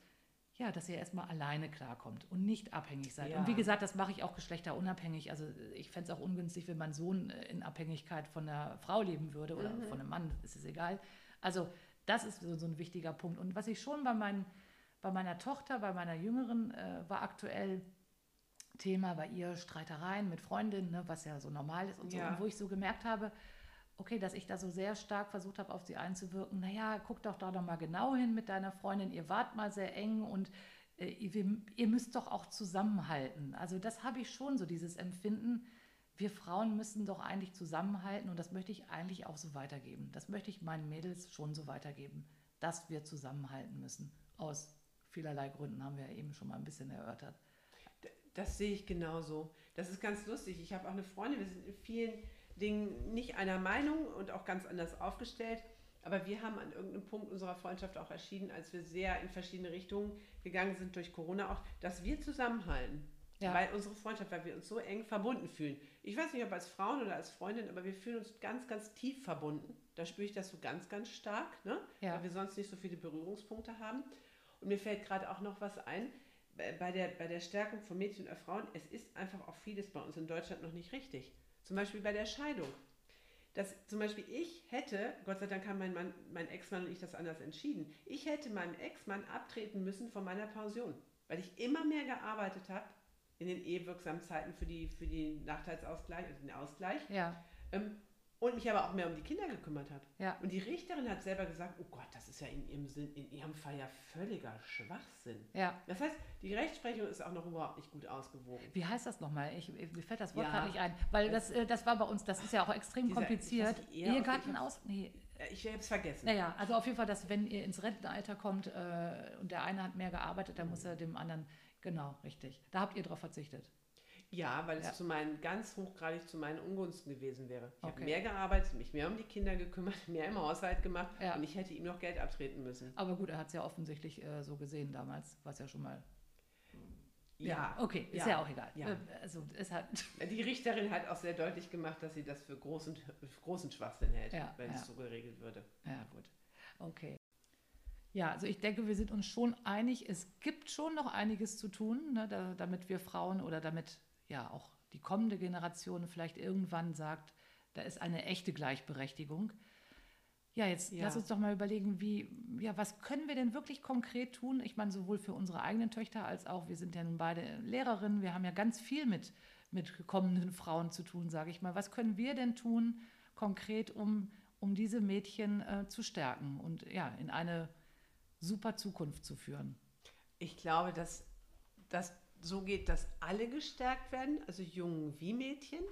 ja, dass ihr erstmal alleine klarkommt und nicht abhängig seid. Ja. Und wie gesagt, das mache ich auch geschlechterunabhängig. Also ich fände es auch ungünstig, wenn mein Sohn äh, in Abhängigkeit von einer Frau leben würde oder mhm. von einem Mann, ist es egal. Also das ist so, so ein wichtiger Punkt. Und was ich schon bei meinen bei meiner Tochter, bei meiner Jüngeren äh, war aktuell Thema bei ihr Streitereien mit Freundinnen, ne, was ja so normal ist und so. Ja. Und wo ich so gemerkt habe, okay, dass ich da so sehr stark versucht habe, auf sie einzuwirken, naja, guck doch da doch mal genau hin mit deiner Freundin, ihr wart mal sehr eng und äh, ihr, ihr müsst doch auch zusammenhalten. Also das habe ich schon so, dieses Empfinden, wir Frauen müssen doch eigentlich zusammenhalten und das möchte ich eigentlich auch so weitergeben. Das möchte ich meinen Mädels schon so weitergeben, dass wir zusammenhalten müssen. Aus vielerlei Gründen haben wir ja eben schon mal ein bisschen erörtert. Das sehe ich genauso. Das ist ganz lustig. Ich habe auch eine Freundin, wir sind in vielen Dingen nicht einer Meinung und auch ganz anders aufgestellt. Aber wir haben an irgendeinem Punkt unserer Freundschaft auch erschienen, als wir sehr in verschiedene Richtungen gegangen sind durch Corona auch, dass wir zusammenhalten. Ja. Weil unsere Freundschaft, weil wir uns so eng verbunden fühlen. Ich weiß nicht, ob als Frauen oder als Freundin, aber wir fühlen uns ganz, ganz tief verbunden. Da spüre ich das so ganz, ganz stark, ne? Ja. weil wir sonst nicht so viele Berührungspunkte haben. Und mir fällt gerade auch noch was ein. Bei der, bei der Stärkung von Mädchen und Frauen, es ist einfach auch vieles bei uns in Deutschland noch nicht richtig. Zum Beispiel bei der Scheidung. Dass zum Beispiel ich hätte, Gott sei Dank haben mein, Mann, mein Ex-Mann und ich das anders entschieden, ich hätte meinem Ex-Mann abtreten müssen von meiner Pension, weil ich immer mehr gearbeitet habe in den ehewirksamen Zeiten für, die, für den Nachteilsausgleich, also den Ausgleich. Ja. Ähm, und mich aber auch mehr um die Kinder gekümmert hat. Ja. Und die Richterin hat selber gesagt, oh Gott, das ist ja in ihrem, Sinn, in ihrem Fall ja völliger Schwachsinn. Ja. Das heißt, die Rechtsprechung ist auch noch überhaupt nicht gut ausgewogen. Wie heißt das nochmal? Ich, mir fällt das Wort ja. gerade nicht ein. Weil das, äh, das war bei uns, das ist ja auch extrem Dieser, kompliziert. Ehegatten aus... Nee. Ich habe es vergessen. Naja, also auf jeden Fall, dass wenn ihr ins Rentenalter kommt äh, und der eine hat mehr gearbeitet, dann muss er dem anderen... Genau, richtig. Da habt ihr drauf verzichtet. Ja, weil es ja. zu meinen, ganz hochgradig zu meinen Ungunsten gewesen wäre. Ich okay. habe mehr gearbeitet, mich mehr um die Kinder gekümmert, mehr im Haushalt gemacht ja. und ich hätte ihm noch Geld abtreten müssen. Aber gut, er hat es ja offensichtlich äh, so gesehen damals, was ja schon mal. Ja, ja okay, ist ja, auch egal. Äh, also, es hat die Richterin hat auch sehr deutlich gemacht, dass sie das für großen, für großen Schwachsinn hält, wenn es so geregelt würde. Ja, gut. Okay. Ja, also ich denke, wir sind uns schon einig, es gibt schon noch einiges zu tun, ne, da, damit wir Frauen oder damit ja auch die kommende Generation vielleicht irgendwann sagt, da ist eine echte Gleichberechtigung. Ja, jetzt ja. lass uns doch mal überlegen, wie, ja, was können wir denn wirklich konkret tun? Ich meine, sowohl für unsere eigenen Töchter als auch, wir sind ja nun beide Lehrerinnen, wir haben ja ganz viel mit, mit kommenden Frauen zu tun, sage ich mal. Was können wir denn tun konkret, um, um diese Mädchen äh, zu stärken und ja, in eine super Zukunft zu führen? Ich glaube, dass, dass so geht, dass alle gestärkt werden, also Jungen wie Mädchen.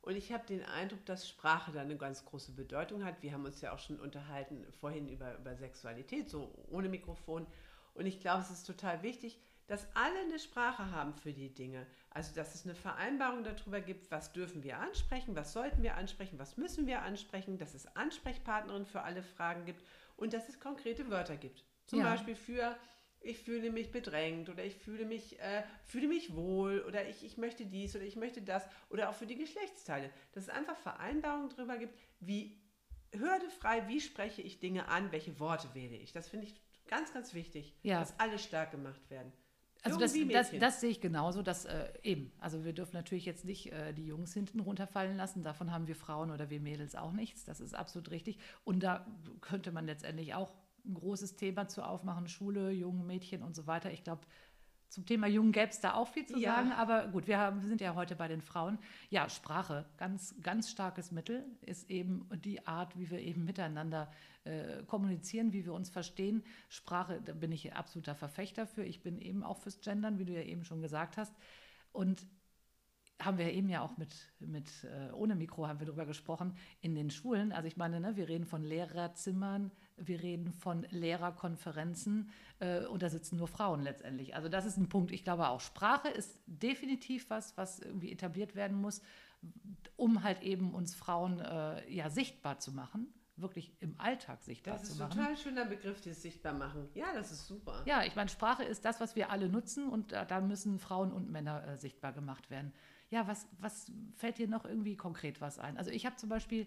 Und ich habe den Eindruck, dass Sprache da eine ganz große Bedeutung hat. Wir haben uns ja auch schon unterhalten vorhin über, über Sexualität, so ohne Mikrofon. Und ich glaube, es ist total wichtig, dass alle eine Sprache haben für die Dinge. Also, dass es eine Vereinbarung darüber gibt, was dürfen wir ansprechen, was sollten wir ansprechen, was müssen wir ansprechen, dass es Ansprechpartnerinnen für alle Fragen gibt und dass es konkrete Wörter gibt. Zum ja. Beispiel für ich fühle mich bedrängt oder ich fühle mich, äh, fühle mich wohl oder ich, ich möchte dies oder ich möchte das oder auch für die Geschlechtsteile. Dass es einfach Vereinbarungen darüber gibt, wie hördefrei, wie spreche ich Dinge an, welche Worte wähle ich. Das finde ich ganz, ganz wichtig, ja. dass alle stark gemacht werden. Also das, das, das, sehe ich genauso, dass äh, eben, also wir dürfen natürlich jetzt nicht äh, die Jungs hinten runterfallen lassen, davon haben wir Frauen oder wir Mädels auch nichts, das ist absolut richtig. Und da könnte man letztendlich auch ein großes Thema zu aufmachen, Schule, junge Mädchen und so weiter. Ich glaube, zum Thema Jungen gäbe es da auch viel zu ja. sagen, aber gut, wir, haben, wir, sind ja heute bei den Frauen. Ja, Sprache, ganz, ganz starkes Mittel, ist eben die Art, wie wir eben miteinander äh, kommunizieren, wie wir uns verstehen. Sprache, da bin ich absoluter Verfechter für. Ich bin eben auch fürs Gendern, wie du ja eben schon gesagt hast. Und haben wir eben ja auch mit, mit äh, ohne Mikro haben wir darüber gesprochen, in den Schulen. Also ich meine, ne, wir reden von Lehrerzimmern, wir reden von Lehrerkonferenzen äh, und da sitzen nur Frauen letztendlich. Also das ist ein Punkt. Ich glaube auch, Sprache ist definitiv was, was irgendwie etabliert werden muss, um halt eben uns Frauen äh, ja sichtbar zu machen wirklich im Alltag sichtbar zu machen. Das ist ein total schöner Begriff, dieses sichtbar machen. Ja, das ist super. Ja, ich meine, Sprache ist das, was wir alle nutzen und da, da müssen Frauen und Männer äh, sichtbar gemacht werden. Ja, was, was fällt dir noch irgendwie konkret was ein? Also ich habe zum Beispiel,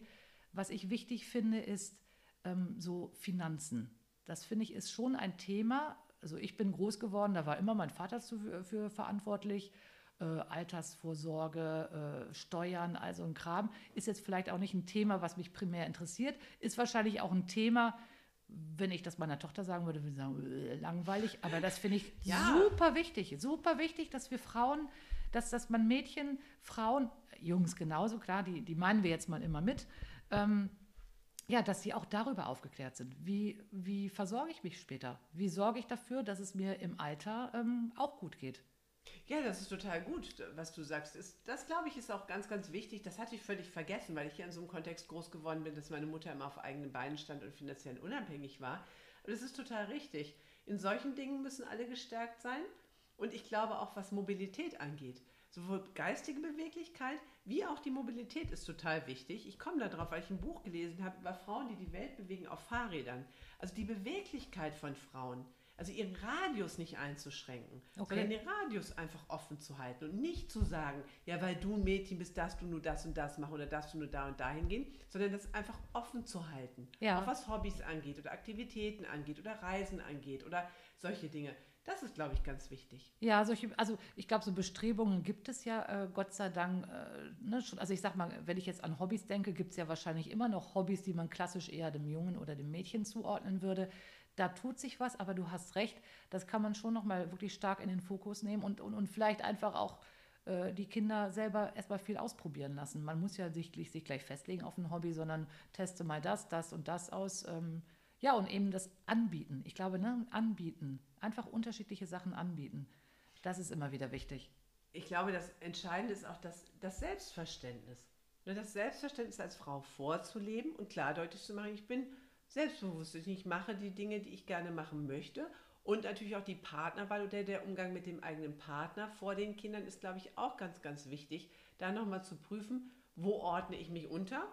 was ich wichtig finde, ist, ähm, so Finanzen. Das finde ich ist schon ein Thema. Also ich bin groß geworden, da war immer mein Vater für, für verantwortlich. Äh, Altersvorsorge, äh, Steuern, also ein Kram. Ist jetzt vielleicht auch nicht ein Thema, was mich primär interessiert. Ist wahrscheinlich auch ein Thema, wenn ich das meiner Tochter sagen würde, würde ich sagen, äh, langweilig. Aber das finde ich ja. super wichtig. Super wichtig, dass wir Frauen, dass, dass man Mädchen, Frauen, Jungs genauso, klar, die, die meinen wir jetzt mal immer mit, ähm, ja, dass sie auch darüber aufgeklärt sind. Wie, wie versorge ich mich später? Wie sorge ich dafür, dass es mir im Alter ähm, auch gut geht? Ja, das ist total gut, was du sagst. Ist, das, glaube ich, ist auch ganz, ganz wichtig. Das hatte ich völlig vergessen, weil ich hier in so einem Kontext groß geworden bin, dass meine Mutter immer auf eigenen Beinen stand und finanziell unabhängig war. Aber das ist total richtig. In solchen Dingen müssen alle gestärkt sein. Und ich glaube auch, was Mobilität angeht. Sowohl geistige Beweglichkeit wie auch die Mobilität ist total wichtig. Ich komme darauf, weil ich ein Buch gelesen habe über Frauen, die die Welt bewegen auf Fahrrädern. Also die Beweglichkeit von Frauen also ihren Radius nicht einzuschränken, okay. sondern den Radius einfach offen zu halten und nicht zu sagen, ja, weil du ein Mädchen bist, darfst du nur das und das machen oder darfst du nur da und dahin gehen, sondern das einfach offen zu halten. Ja. Auch was Hobbys angeht oder Aktivitäten angeht oder Reisen angeht oder solche Dinge. Das ist, glaube ich, ganz wichtig. Ja, solche, also ich glaube, so Bestrebungen gibt es ja, äh, Gott sei Dank. Äh, ne, schon, also ich sag mal, wenn ich jetzt an Hobbys denke, gibt es ja wahrscheinlich immer noch Hobbys, die man klassisch eher dem Jungen oder dem Mädchen zuordnen würde da tut sich was, aber du hast recht, das kann man schon nochmal wirklich stark in den Fokus nehmen und, und, und vielleicht einfach auch äh, die Kinder selber erstmal viel ausprobieren lassen. Man muss ja sich, sich gleich festlegen auf ein Hobby, sondern teste mal das, das und das aus. Ähm, ja, und eben das Anbieten. Ich glaube, ne, anbieten. Einfach unterschiedliche Sachen anbieten. Das ist immer wieder wichtig. Ich glaube, das Entscheidende ist auch das, das Selbstverständnis. Ne, das Selbstverständnis als Frau vorzuleben und klar deutlich zu machen, ich bin selbstbewusst. Ich mache die Dinge, die ich gerne machen möchte. Und natürlich auch die Partnerwahl oder der Umgang mit dem eigenen Partner vor den Kindern ist, glaube ich, auch ganz, ganz wichtig, da nochmal zu prüfen, wo ordne ich mich unter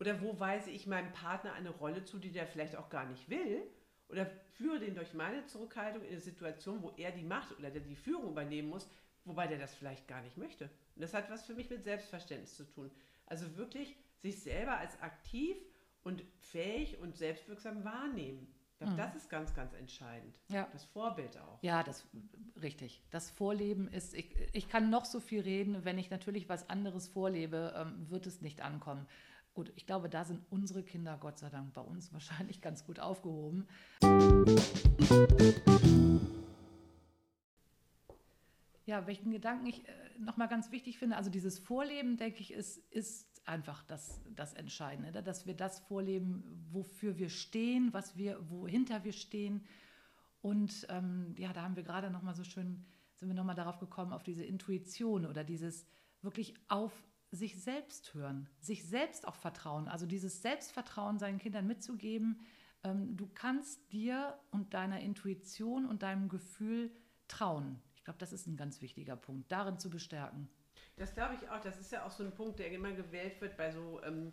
oder wo weise ich meinem Partner eine Rolle zu, die der vielleicht auch gar nicht will oder führe den durch meine Zurückhaltung in eine Situation, wo er die Macht oder der die Führung übernehmen muss, wobei der das vielleicht gar nicht möchte. Und das hat was für mich mit Selbstverständnis zu tun. Also wirklich sich selber als aktiv und fähig und selbstwirksam wahrnehmen. Glaube, mhm. Das ist ganz, ganz entscheidend. Ja. Das Vorbild auch. Ja, das richtig. Das Vorleben ist, ich, ich kann noch so viel reden, wenn ich natürlich was anderes vorlebe, ähm, wird es nicht ankommen. Gut, ich glaube, da sind unsere Kinder, Gott sei Dank, bei uns wahrscheinlich ganz gut aufgehoben. Ja, welchen Gedanken ich äh, nochmal ganz wichtig finde, also dieses Vorleben, denke ich, ist, ist einfach das, das Entscheidende, ne? dass wir das vorleben, wofür wir stehen, was wir, wohinter wir stehen. Und ähm, ja, da haben wir gerade noch mal so schön, sind wir noch mal darauf gekommen, auf diese Intuition oder dieses wirklich auf sich selbst hören, sich selbst auch vertrauen. Also dieses Selbstvertrauen seinen Kindern mitzugeben. Ähm, du kannst dir und deiner Intuition und deinem Gefühl trauen. Ich glaube, das ist ein ganz wichtiger Punkt, darin zu bestärken. Das glaube ich auch. Das ist ja auch so ein Punkt, der immer gewählt wird bei so ähm,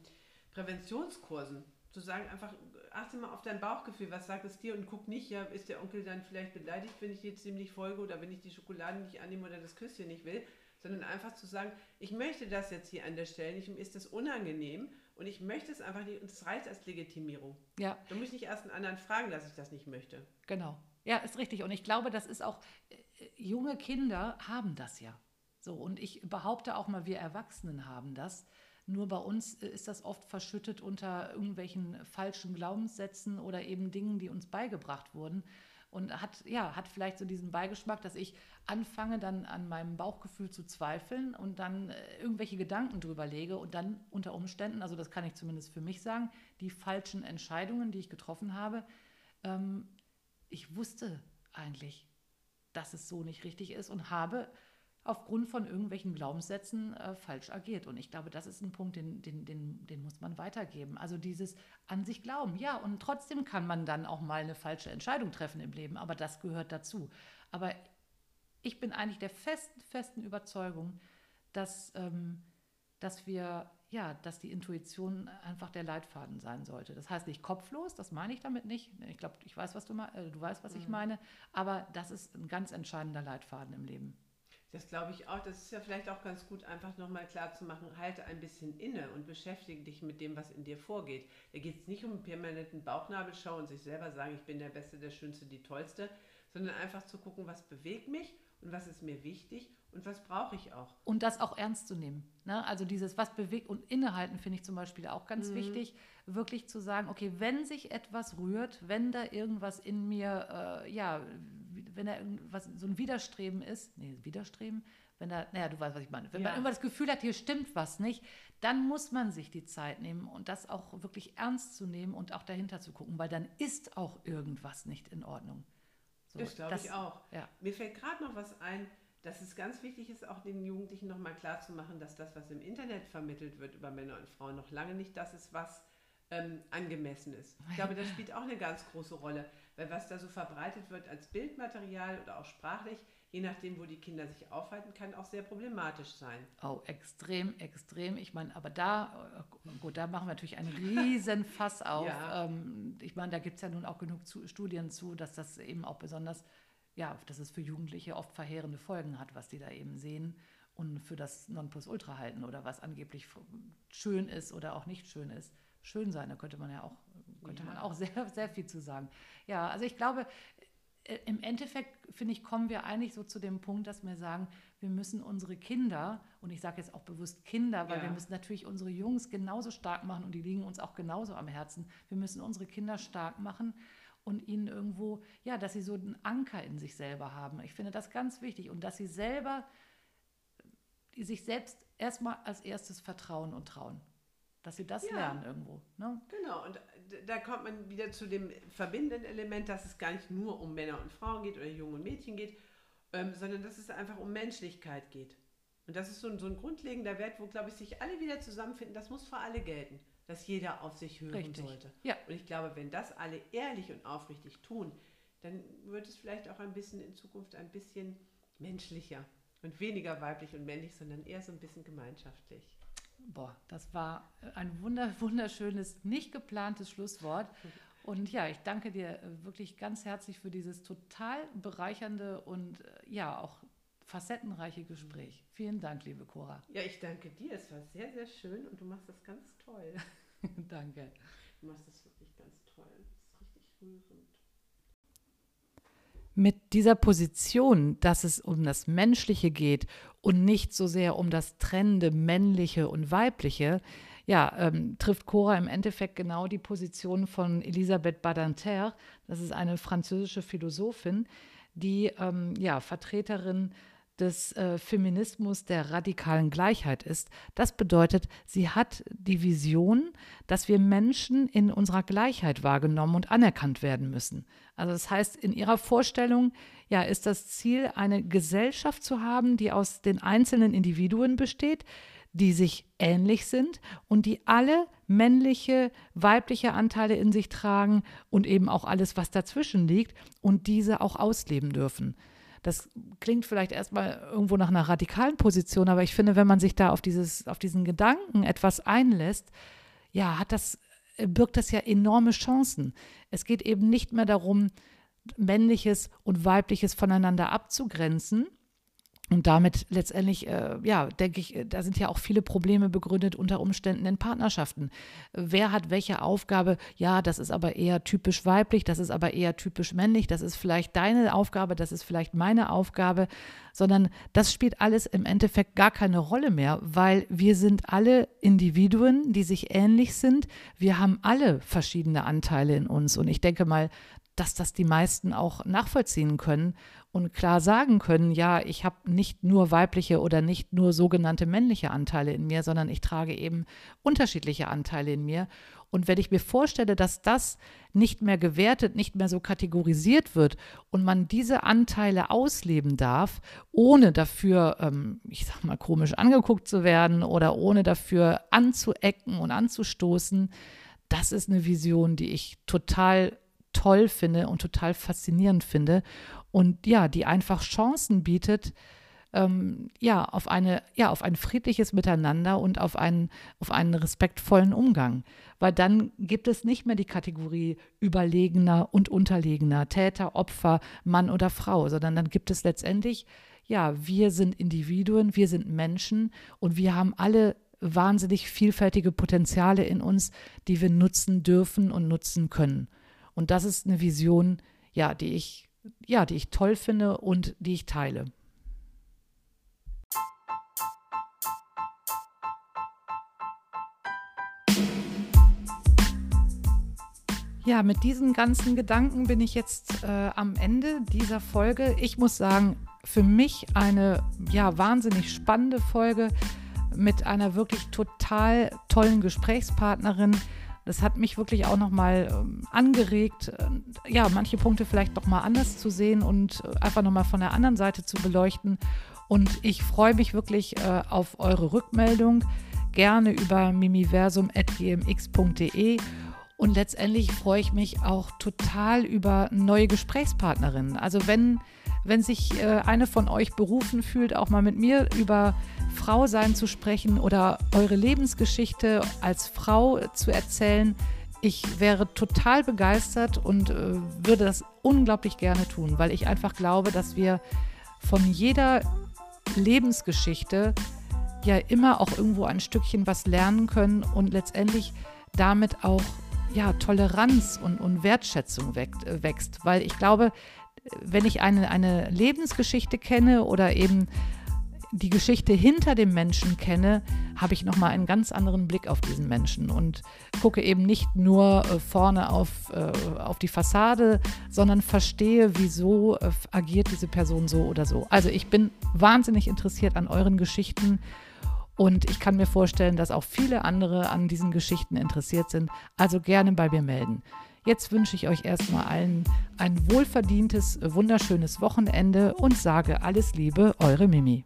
Präventionskursen. Zu sagen, einfach achte mal auf dein Bauchgefühl, was sagt es dir und guck nicht, ja, ist der Onkel dann vielleicht beleidigt, wenn ich jetzt dem nicht folge oder wenn ich die Schokolade nicht annehme oder das Küsschen nicht will, sondern einfach zu sagen, ich möchte das jetzt hier an der Stelle nicht, mir ist das unangenehm und ich möchte es einfach nicht und es reicht als Legitimierung. Ja. Da muss ich nicht erst einen anderen fragen, dass ich das nicht möchte. Genau. Ja, ist richtig. Und ich glaube, das ist auch, äh, junge Kinder haben das ja. So, und ich behaupte auch mal, wir Erwachsenen haben das. Nur bei uns äh, ist das oft verschüttet unter irgendwelchen falschen Glaubenssätzen oder eben Dingen, die uns beigebracht wurden. Und hat, ja, hat vielleicht so diesen Beigeschmack, dass ich anfange, dann an meinem Bauchgefühl zu zweifeln und dann äh, irgendwelche Gedanken drüber lege und dann unter Umständen, also das kann ich zumindest für mich sagen, die falschen Entscheidungen, die ich getroffen habe, ähm, ich wusste eigentlich, dass es so nicht richtig ist und habe aufgrund von irgendwelchen Glaubenssätzen äh, falsch agiert. Und ich glaube, das ist ein Punkt, den, den, den, den muss man weitergeben. Also dieses an sich glauben. Ja, und trotzdem kann man dann auch mal eine falsche Entscheidung treffen im Leben, aber das gehört dazu. Aber ich bin eigentlich der festen, festen Überzeugung, dass, ähm, dass wir ja, dass die Intuition einfach der Leitfaden sein sollte. Das heißt nicht kopflos, das meine ich damit nicht. Ich glaube, ich weiß, was du, äh, du weißt, was mhm. ich meine, aber das ist ein ganz entscheidender Leitfaden im Leben. Das glaube ich auch. Das ist ja vielleicht auch ganz gut, einfach nochmal klar zu machen, halte ein bisschen inne und beschäftige dich mit dem, was in dir vorgeht. Da geht es nicht um einen permanenten Bauchnabelschau und sich selber sagen, ich bin der Beste, der Schönste, die Tollste, sondern einfach zu gucken, was bewegt mich und was ist mir wichtig und was brauche ich auch. Und das auch ernst zu nehmen. Ne? Also dieses, was bewegt und innehalten, finde ich zum Beispiel auch ganz mhm. wichtig, wirklich zu sagen, okay, wenn sich etwas rührt, wenn da irgendwas in mir, äh, ja, wenn er irgendwas, so ein Widerstreben ist, nee, Widerstreben, wenn er, naja, du weißt, was ich meine, wenn Ja. man immer das Gefühl hat, hier stimmt was nicht, dann muss man sich die Zeit nehmen und das auch wirklich ernst zu nehmen und auch dahinter zu gucken, weil dann ist auch irgendwas nicht in Ordnung. So, Das glaube ich auch. Ja. Mir fällt gerade noch was ein, dass es ganz wichtig ist, auch den Jugendlichen nochmal klarzumachen, dass das, was im Internet vermittelt wird über Männer und Frauen, noch lange nicht das ist, was ähm, angemessen ist. Ich glaube, das spielt auch eine ganz große Rolle, weil was da so verbreitet wird als Bildmaterial oder auch sprachlich, je nachdem, wo die Kinder sich aufhalten, kann auch sehr problematisch sein. Oh, extrem, extrem. Ich meine, aber da, gut, da machen wir natürlich einen riesen Fass auf. Ja. Ähm, ich meine, da gibt es ja nun auch genug zu, Studien zu, dass das eben auch besonders, ja, dass es für Jugendliche oft verheerende Folgen hat, was die da eben sehen und für das Nonplusultra halten oder was angeblich schön ist oder auch nicht schön ist. Schön sein, da könnte man ja auch, könnte man Ja. auch sehr, sehr viel zu sagen. Ja, also ich glaube, äh, im Endeffekt, finde ich, kommen wir eigentlich so zu dem Punkt, dass wir sagen, wir müssen unsere Kinder, und ich sage jetzt auch bewusst Kinder, weil Ja. wir müssen natürlich unsere Jungs genauso stark machen und die liegen uns auch genauso am Herzen. Wir müssen unsere Kinder stark machen und ihnen irgendwo, ja, dass sie so einen Anker in sich selber haben. Ich finde das ganz wichtig und dass sie selber, die sich selbst erstmal als erstes vertrauen und trauen. Dass sie das Ja. lernen irgendwo. Ne? Genau, und da kommt man wieder zu dem verbindenden Element, dass es gar nicht nur um Männer und Frauen geht oder Jungen und Mädchen geht, ähm, sondern dass es einfach um Menschlichkeit geht. Und das ist so ein, so ein grundlegender Wert, wo, glaube ich, sich alle wieder zusammenfinden. Das muss für alle gelten, dass jeder auf sich hören Richtig. sollte. Ja. Und ich glaube, wenn das alle ehrlich und aufrichtig tun, dann wird es vielleicht auch ein bisschen in Zukunft ein bisschen menschlicher und weniger weiblich und männlich, sondern eher so ein bisschen gemeinschaftlich. Boah, das war ein wunder, wunderschönes, nicht geplantes Schlusswort. Und ja, ich danke dir äh, wirklich ganz herzlich für dieses total bereichernde und äh, ja auch facettenreiche Gespräch. Vielen Dank, liebe Cora. Ja, ich danke dir. Es war sehr, sehr schön und du machst das ganz toll. danke. Du machst das wirklich ganz toll. Das ist richtig rührend. Mit dieser Position, dass es um das Menschliche geht und nicht so sehr um das trennende Männliche und Weibliche, ja, ähm, trifft Cora im Endeffekt genau die Position von Elisabeth Badinter. Das ist eine französische Philosophin, die ähm, ja, Vertreterin des äh, Feminismus der radikalen Gleichheit ist. Das bedeutet, sie hat die Vision, dass wir Menschen in unserer Gleichheit wahrgenommen und anerkannt werden müssen. Also das heißt, in ihrer Vorstellung ja, ist das Ziel, eine Gesellschaft zu haben, die aus den einzelnen Individuen besteht, die sich ähnlich sind und die alle männliche, weibliche Anteile in sich tragen und eben auch alles, was dazwischen liegt und diese auch ausleben dürfen. Das klingt vielleicht erstmal irgendwo nach einer radikalen Position, aber ich finde, wenn man sich da auf, dieses, auf diesen Gedanken etwas einlässt, ja, hat das, birgt das ja enorme Chancen. Es geht eben nicht mehr darum, männliches und weibliches voneinander abzugrenzen. Und damit letztendlich, äh, ja, denke ich, da sind ja auch viele Probleme begründet unter Umständen in Partnerschaften. Wer hat welche Aufgabe? Ja, das ist aber eher typisch weiblich, das ist aber eher typisch männlich, das ist vielleicht deine Aufgabe, das ist vielleicht meine Aufgabe, sondern das spielt alles im Endeffekt gar keine Rolle mehr, weil wir sind alle Individuen, die sich ähnlich sind. Wir haben alle verschiedene Anteile in uns. Und ich denke mal, dass das die meisten auch nachvollziehen können und klar sagen können, ja, ich habe nicht nur weibliche oder nicht nur sogenannte männliche Anteile in mir, sondern ich trage eben unterschiedliche Anteile in mir. Und wenn ich mir vorstelle, dass das nicht mehr gewertet, nicht mehr so kategorisiert wird und man diese Anteile ausleben darf, ohne dafür, ähm, ich sag mal, komisch angeguckt zu werden oder ohne dafür anzuecken und anzustoßen, das ist eine Vision, die ich total toll finde und total faszinierend finde und ja, die einfach Chancen bietet, ähm, ja, auf eine, ja, auf ein friedliches Miteinander und auf einen, auf einen respektvollen Umgang. Weil dann gibt es nicht mehr die Kategorie Überlegener und Unterlegener, Täter, Opfer, Mann oder Frau, sondern dann gibt es letztendlich, ja, wir sind Individuen, wir sind Menschen und wir haben alle wahnsinnig vielfältige Potenziale in uns, die wir nutzen dürfen und nutzen können. Und das ist eine Vision, ja, die ich, ja, die ich toll finde und die ich teile. Ja, mit diesen ganzen Gedanken bin ich jetzt äh, am Ende dieser Folge. Ich muss sagen, für mich eine ja wahnsinnig spannende Folge mit einer wirklich total tollen Gesprächspartnerin. Das hat mich wirklich auch nochmal ähm, angeregt, äh, ja, manche Punkte vielleicht doch mal anders zu sehen und äh, einfach nochmal von der anderen Seite zu beleuchten. Und ich freue mich wirklich äh, auf eure Rückmeldung, gerne über mimiversum.gmx.de und letztendlich freue ich mich auch total über neue Gesprächspartnerinnen. Also wenn, wenn sich äh, eine von euch berufen fühlt, auch mal mit mir über Frau sein zu sprechen oder eure Lebensgeschichte als Frau zu erzählen, ich wäre total begeistert und äh, würde das unglaublich gerne tun, weil ich einfach glaube, dass wir von jeder Lebensgeschichte ja immer auch irgendwo ein Stückchen was lernen können und letztendlich damit auch ja, Toleranz und, und Wertschätzung äh, wächst. Weil ich glaube, wenn ich eine, eine Lebensgeschichte kenne oder eben die Geschichte hinter dem Menschen kenne, habe ich nochmal einen ganz anderen Blick auf diesen Menschen und gucke eben nicht nur äh, vorne auf, äh, auf die Fassade, sondern verstehe, wieso äh, agiert diese Person so oder so. Also ich bin wahnsinnig interessiert an euren Geschichten und ich kann mir vorstellen, dass auch viele andere an diesen Geschichten interessiert sind. Also gerne bei mir melden. Jetzt wünsche ich euch erstmal allen ein wohlverdientes, wunderschönes Wochenende und sage alles Liebe, eure Mimi.